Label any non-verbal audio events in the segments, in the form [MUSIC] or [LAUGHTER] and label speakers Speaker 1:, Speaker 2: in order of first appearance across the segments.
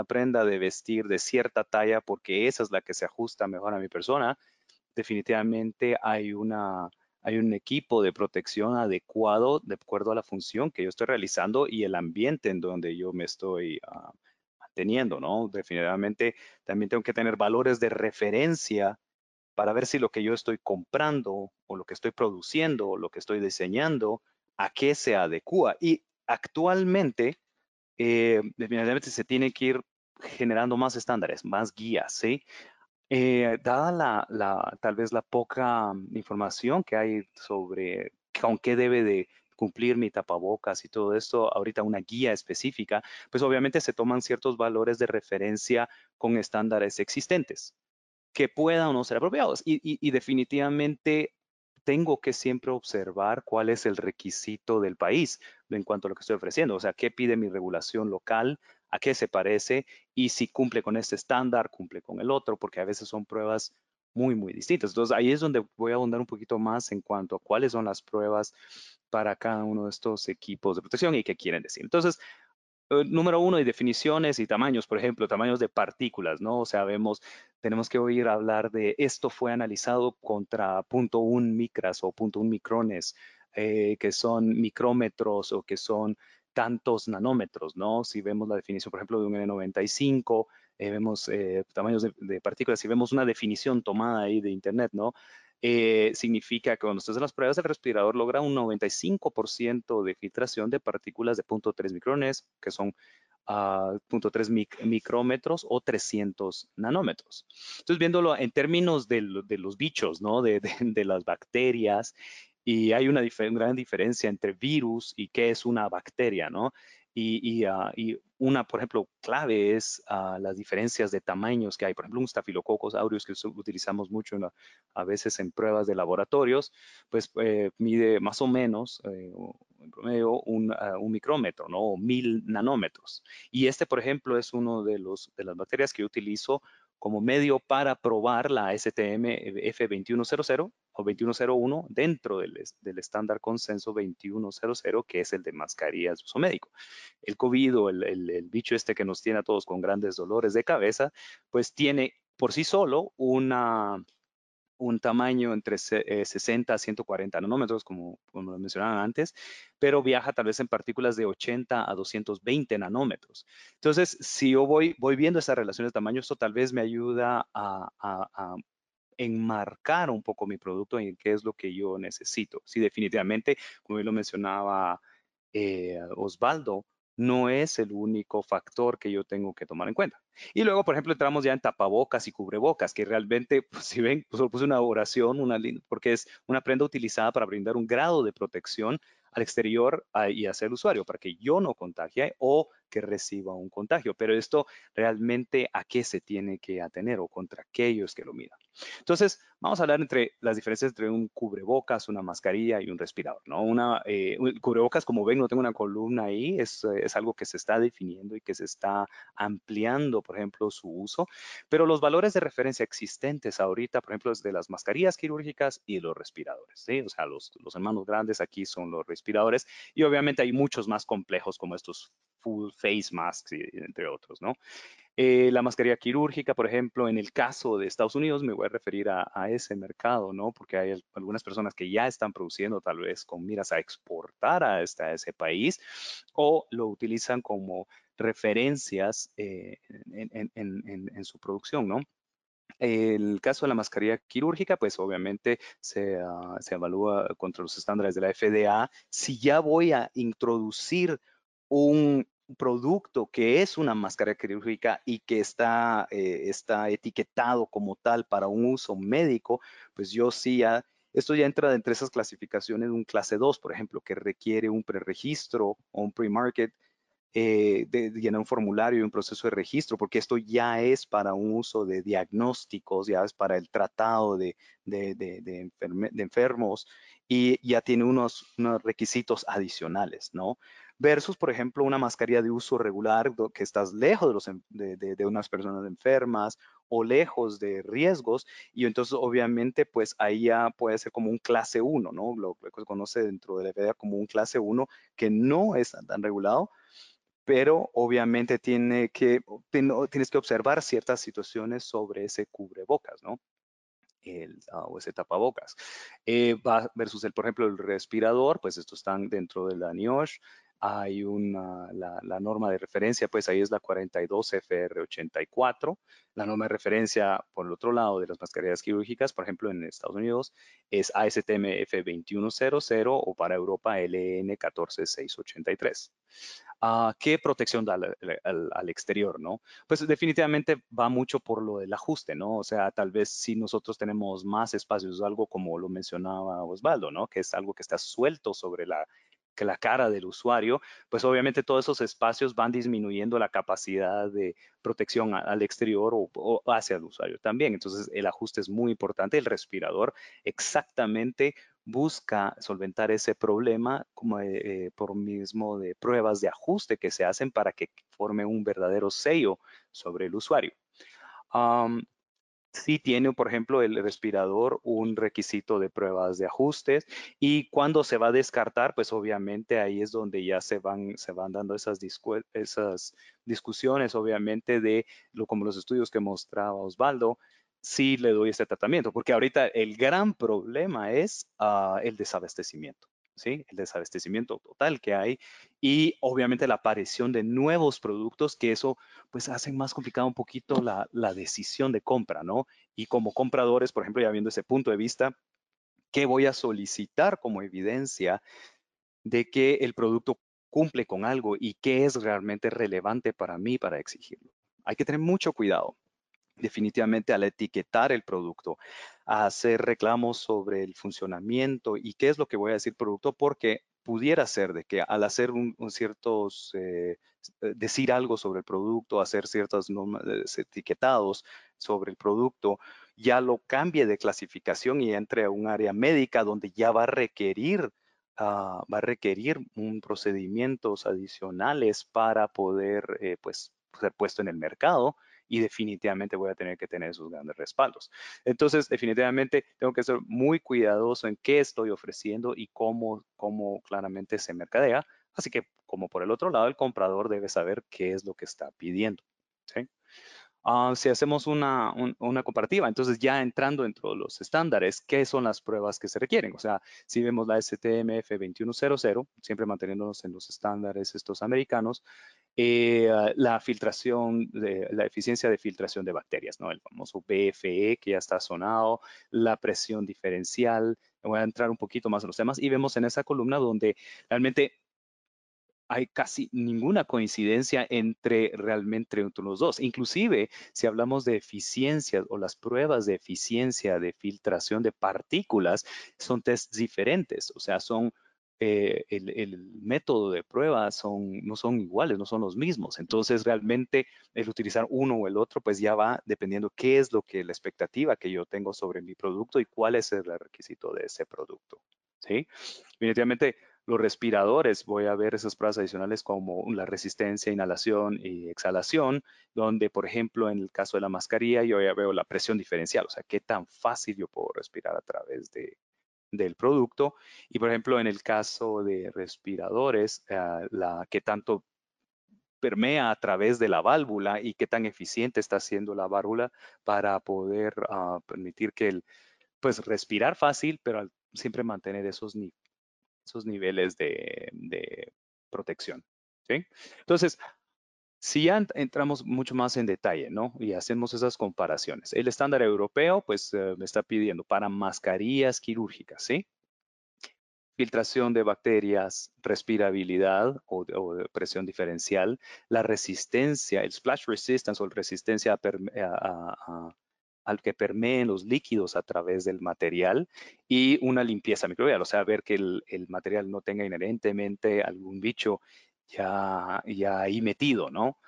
Speaker 1: una prenda de vestir de cierta talla porque esa es la que se ajusta mejor a mi persona, definitivamente hay una hay un equipo de protección adecuado de acuerdo a la función que yo estoy realizando y el ambiente en donde yo me estoy uh, teniendo, ¿no? Definitivamente también tengo que tener valores de referencia para ver si lo que yo estoy comprando o lo que estoy produciendo o lo que estoy diseñando, a qué se adecua. Y actualmente, eh, definitivamente se tiene que ir generando más estándares, más guías, ¿sí? Eh, dada la, tal vez la poca información que hay sobre con qué debe de cumplir mi tapabocas y todo esto, ahorita una guía específica, pues obviamente se toman ciertos valores de referencia con estándares existentes que puedan o no ser apropiados. y definitivamente tengo que siempre observar cuál es el requisito del país en cuanto a lo que estoy ofreciendo. O sea, qué pide mi regulación local a qué se parece y si cumple con este estándar, cumple con el otro, porque a veces son pruebas muy, muy distintas. Entonces, ahí es donde voy a abundar un poquito más en cuanto a cuáles son las pruebas para cada uno de estos equipos de protección y qué quieren decir. Entonces, eh, número uno, y definiciones y tamaños, por ejemplo, tamaños de partículas, ¿no? O sea, vemos, tenemos que oír hablar de esto fue analizado contra .1 micras o .1 micrones, eh, que son micrómetros o que son tantos nanómetros, ¿no? Si vemos la definición, por ejemplo, de un N95, eh, vemos eh, tamaños de, partículas, si vemos una definición tomada ahí de Internet, ¿no? Eh, significa que cuando se hacen las pruebas, el respirador logra un 95% de filtración de partículas de 0.3 micrones, que son a 0.3 micrómetros o 300 nanómetros. Entonces, viéndolo en términos de, los bichos, ¿no? De, las bacterias y hay una gran diferencia entre virus y qué es una bacteria, ¿no? Y, ah, una, por ejemplo, clave es ah, las diferencias de tamaños que hay. Por ejemplo, un Staphylococcus aureus que utilizamos mucho a veces en pruebas de laboratorios, pues eh, mide más o menos, eh, en promedio, un, ah, un, micrómetro, ¿no? O mil nanómetros. Y este, por ejemplo, es uno de, los, de las bacterias que utilizo como medio para probar la STM F2100 o 2101 dentro del, estándar consenso 2100, que es el de mascarillas de uso médico. El COVID o el, bicho este que nos tiene a todos con grandes dolores de cabeza, pues tiene por sí solo una, un tamaño entre 60 a 140 nanómetros, como, como lo mencionaba antes, pero viaja tal vez en partículas de 80 a 220 nanómetros. Entonces, si yo voy, voy viendo esa relación de tamaño, esto tal vez me ayuda a, a, enmarcar un poco mi producto en qué es lo que yo necesito. Si definitivamente, como lo mencionaba eh, Osvaldo, no es el único factor que yo tengo que tomar en cuenta. Y luego, por ejemplo, entramos ya en tapabocas y cubrebocas, que realmente, pues, si ven, pues, puse una oración, una porque es una prenda utilizada para brindar un grado de protección al exterior y hacia el usuario, para que yo no contagie o que reciba un contagio. Pero esto realmente a qué se tiene que atener o contra aquellos que lo miran. Entonces, vamos a hablar entre las diferencias entre un cubrebocas, una mascarilla y un respirador, ¿no? Una, eh, cubrebocas, como ven, no tengo una columna ahí, es, algo que se está definiendo y que se está ampliando, por ejemplo, su uso, pero los valores de referencia existentes ahorita, por ejemplo, es de las mascarillas quirúrgicas y los respiradores, ¿sí? O sea, los hermanos grandes aquí son los respiradores y obviamente hay muchos más complejos como estos full face masks, entre otros, ¿no? Eh, la mascarilla quirúrgica, por ejemplo, en el caso de Estados Unidos, me voy a referir a, ese mercado, ¿no? Porque hay algunas personas que ya están produciendo tal vez con miras a exportar a, ese país o lo utilizan como referencias eh, en, su producción, ¿no? El caso de la mascarilla quirúrgica, pues obviamente se, ah, se, evalúa contra los estándares de la FDA. Si ya voy a introducir un producto que es una máscara quirúrgica y que está, eh, está etiquetado como tal para un uso médico, pues yo sí ya, esto ya entra entre esas clasificaciones de un clase 2, por ejemplo, que requiere un preregistro o un pre-market eh, de, llenar un formulario y un proceso de registro, porque esto ya es para un uso de diagnósticos, ya es para el tratado de, de, de enfermos y ya tiene unos, unos requisitos adicionales, ¿no? Versus, por ejemplo, una mascarilla de uso regular que estás lejos de, los, de, unas personas enfermas o lejos de riesgos y entonces obviamente pues ahí ya puede ser como un clase 1, ¿no? Lo, que se conoce dentro de la FDA como un clase 1 que no es tan regulado, pero obviamente tiene que, tienes que observar ciertas situaciones sobre ese cubrebocas, ¿no? El, ah, o ese tapabocas. Eh, versus, el, por ejemplo, el respirador, pues estos están dentro de la NIOSH, hay una, la, norma de referencia, pues ahí es la 42 FR84. La norma de referencia, por el otro lado, de las mascarillas quirúrgicas, por ejemplo, en Estados Unidos, es ASTM F2100 o para Europa LN 14683. Uh, ¿Qué protección da al, exterior, no? Pues definitivamente va mucho por lo del ajuste, ¿no? O sea, tal vez si nosotros tenemos más espacios, algo como lo mencionaba Osvaldo, ¿no? Que es algo que está suelto sobre la que la cara del usuario, pues obviamente todos esos espacios van disminuyendo la capacidad de protección al exterior o, hacia el usuario también. Entonces el ajuste es muy importante. El respirador exactamente busca solventar ese problema como eh, por mismo de pruebas de ajuste que se hacen para que forme un verdadero sello sobre el usuario sí tiene, por ejemplo, el respirador un requisito de pruebas de ajustes y cuando se va a descartar, pues obviamente ahí es donde ya se van, se van dando esas, esas discusiones, obviamente, de lo, como los estudios que mostraba Osvaldo, sí le doy este tratamiento, porque ahorita el gran problema es ah, el desabastecimiento. ¿Sí? El desabastecimiento total que hay y obviamente la aparición de nuevos productos que eso pues hacen más complicado un poquito la, decisión de compra, ¿no? Y como compradores, por ejemplo, ya viendo ese punto de vista, ¿qué voy a solicitar como evidencia de que el producto cumple con algo y qué es realmente relevante para mí para exigirlo? Hay que tener mucho cuidado definitivamente al etiquetar el producto, a hacer reclamos sobre el funcionamiento y qué es lo que voy a decir producto, porque pudiera ser de que al hacer un, ciertos, eh, eh, decir algo sobre el producto, hacer ciertos etiquetados sobre el producto, ya lo cambie de clasificación y entre a un área médica donde ya va a requerir ah, va a requerir un procedimientos adicionales para poder eh, pues ser puesto en el mercado y definitivamente voy a tener que tener esos grandes respaldos. Entonces, definitivamente tengo que ser muy cuidadoso en qué estoy ofreciendo y cómo, cómo claramente se mercadea. Así que, como por el otro lado, el comprador debe saber qué es lo que está pidiendo. Ah, si hacemos una, una, comparativa, entonces ya entrando dentro de los estándares, ¿qué son las pruebas que se requieren? O sea, si vemos la STMF 2100, siempre manteniéndonos en los estándares estos americanos, eh, la filtración, la eficiencia de filtración de bacterias, ¿no? El famoso BFE que ya está sonado, la presión diferencial, voy a entrar un poquito más en los temas y vemos en esa columna donde realmente hay casi ninguna coincidencia entre realmente entre los dos. Inclusive, si hablamos de eficiencia o las pruebas de eficiencia de filtración de partículas, son tests diferentes, o sea, son eh, el, método de prueba son, no son iguales, no son los mismos. Entonces, realmente el utilizar uno o el otro, pues ya va dependiendo qué es lo que la expectativa que yo tengo sobre mi producto y cuál es el requisito de ese producto. ¿sí? Definitivamente, los respiradores, voy a ver esas pruebas adicionales como la resistencia, inhalación y exhalación, donde, por ejemplo, en el caso de la mascarilla, yo ya veo la presión diferencial, o sea, qué tan fácil yo puedo respirar a través de, del producto. Y, por ejemplo, en el caso de respiradores, uh, la que tanto permea a través de la válvula y qué tan eficiente está siendo la válvula para poder uh, permitir que el, pues, respirar fácil, pero siempre mantener esos esos niveles de, protección. Entonces, si ya entramos mucho más en detalle, ¿no? Y hacemos esas comparaciones. El estándar europeo, pues, eh, me está pidiendo para mascarillas quirúrgicas, ¿sí? Filtración de bacterias, respirabilidad o, presión diferencial, la resistencia, el splash resistance o resistencia al que permeen los líquidos a través del material y una limpieza microbial, o sea, ver que el, material no tenga inherentemente algún bicho ya, ya ahí metido, ¿no?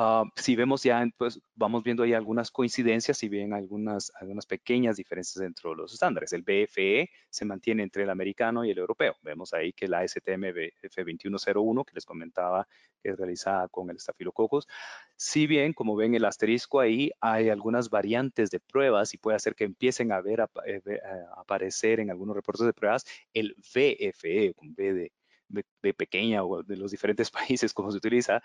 Speaker 1: Ah, si vemos ya, pues vamos viendo ahí algunas coincidencias y bien algunas, algunas pequeñas diferencias dentro de los estándares. El BFE se mantiene entre el americano y el europeo. Vemos ahí que la STM F2101 que les comentaba que es realizada con el estafilococcus, si bien como ven el asterisco ahí hay algunas variantes de pruebas y puede hacer que empiecen a ver a, eh, aparecer en algunos reportes de pruebas el VFE con B de, de, pequeña o de los diferentes [LAUGHS] países como se utiliza,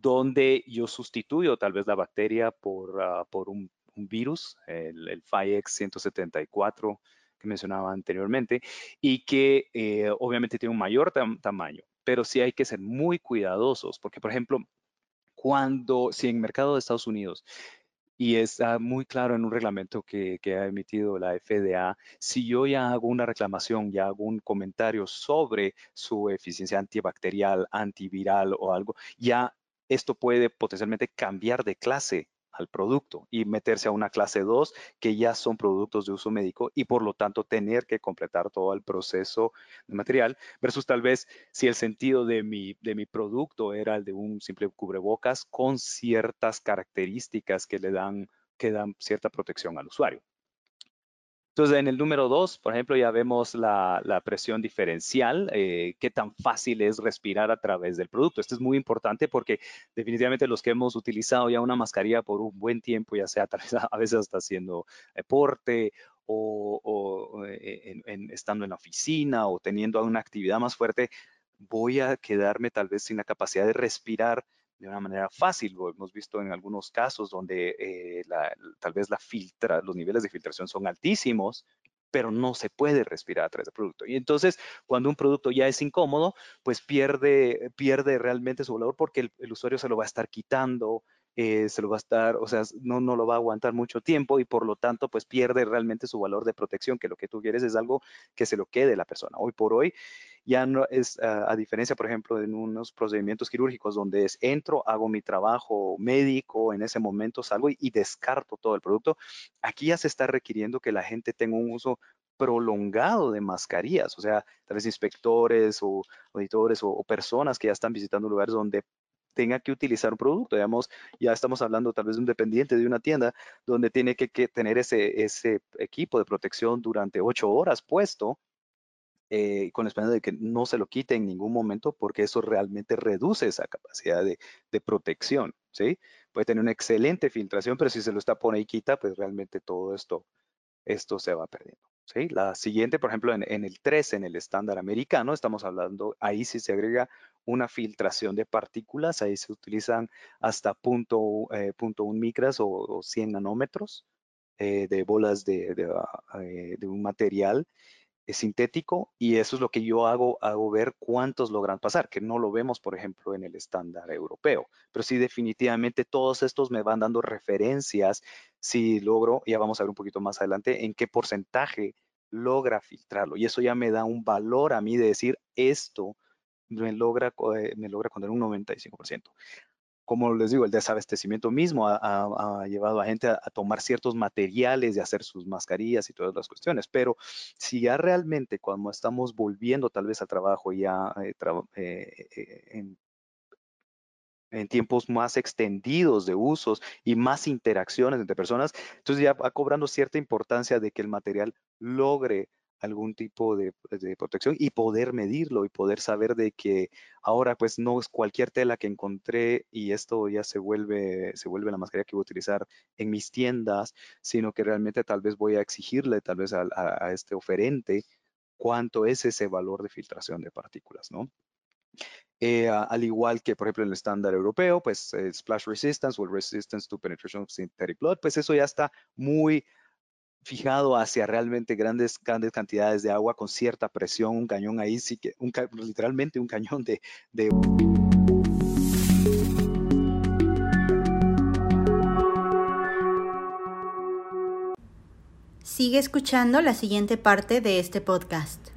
Speaker 1: donde yo sustituyo tal vez la bacteria por, ah, por un, virus, el, el 174 que mencionaba anteriormente, y que eh, obviamente tiene un mayor tamaño, pero sí hay que ser muy cuidadosos, porque por ejemplo, cuando, si en el mercado de Estados Unidos y está muy claro en un reglamento que, ha emitido la FDA. Si yo ya hago una reclamación, ya hago un comentario sobre su eficiencia antibacterial, antiviral o algo, ya esto puede potencialmente cambiar de clase al producto y meterse a una clase 2 que ya son productos de uso médico y por lo tanto tener que completar todo el proceso de material versus tal vez si el sentido de mi, de mi producto era el de un simple cubrebocas con ciertas características que le dan, que dan cierta protección al usuario. Entonces, en el número dos, por ejemplo, ya vemos la, presión diferencial, eh, qué tan fácil es respirar a través del producto. Esto es muy importante porque definitivamente los que hemos utilizado ya una mascarilla por un buen tiempo, ya sea [LAUGHS] a veces hasta haciendo deporte o, eh, estando en la oficina o teniendo una actividad más fuerte, voy a quedarme tal vez sin la capacidad de respirar de una manera fácil. Lo hemos visto en algunos casos donde eh, tal vez la filtra, los niveles de filtración son altísimos, pero no se puede respirar a través del producto. Y entonces, cuando un producto ya es incómodo, pues pierde, pierde realmente su valor porque el, usuario se lo va a estar quitando, eh, se lo va a estar, o sea, no, no lo va a aguantar mucho tiempo y por lo tanto, pues pierde realmente su valor de protección, que lo que tú quieres es algo que se lo quede la persona. Hoy por hoy, ya no es, a diferencia, por ejemplo, en unos procedimientos quirúrgicos donde es entro, hago mi trabajo médico, en ese momento salgo y, descarto todo el producto, aquí ya se está requiriendo que la gente tenga un uso prolongado de mascarillas, o sea, tal vez inspectores o auditores o, personas que ya están visitando lugares donde tenga que utilizar un producto. Digamos, ya estamos hablando tal vez de un dependiente de una tienda donde tiene que, tener ese, equipo de protección durante ocho horas puesto eh, con la esperanza de que no se lo quite en ningún momento porque eso realmente reduce esa capacidad de, protección, ¿sí? Puede tener una excelente filtración, pero si se lo está pone y quita, pues realmente todo esto, esto se va perdiendo, La siguiente, por ejemplo, en, el 3, en el estándar americano, estamos hablando, ahí sí se agrega una filtración de partículas, ahí se utilizan hasta punto, eh, punto un micras o, 100 nanómetros eh, de bolas de, de ah, un material es sintético y eso es lo que yo hago, hago ver cuántos logran pasar, que no lo vemos, por ejemplo, en el estándar europeo. Pero sí, definitivamente todos estos me van dando referencias si logro, ya vamos a ver un poquito más adelante, en qué porcentaje logra filtrarlo. Y eso ya me da un valor a mí de decir, esto me logra, eh, me logra un 95% como les digo, el desabastecimiento mismo ha, llevado a gente a, tomar ciertos materiales y hacer sus mascarillas y todas las cuestiones. Pero si ya realmente cuando estamos volviendo tal vez al trabajo ya eh, eh, eh, en, en, tiempos más extendidos de usos y más interacciones entre personas, entonces ya va cobrando cierta importancia de que el material logre algún tipo de, protección y poder medirlo y poder saber de que ahora pues no es cualquier tela que encontré y esto ya se vuelve, se vuelve la mascarilla que voy a utilizar en mis tiendas, sino que realmente tal vez voy a exigirle tal vez a, este oferente cuánto es ese valor de filtración de partículas, ¿no? Eh, al igual que, por ejemplo, en el estándar europeo, pues splash resistance o resistance to penetration of synthetic blood, pues eso ya está muy fijado hacia realmente grandes, grandes cantidades de agua con cierta presión, un cañón ahí sí que, un, literalmente un cañón de, de...
Speaker 2: Sigue escuchando la siguiente parte de este podcast.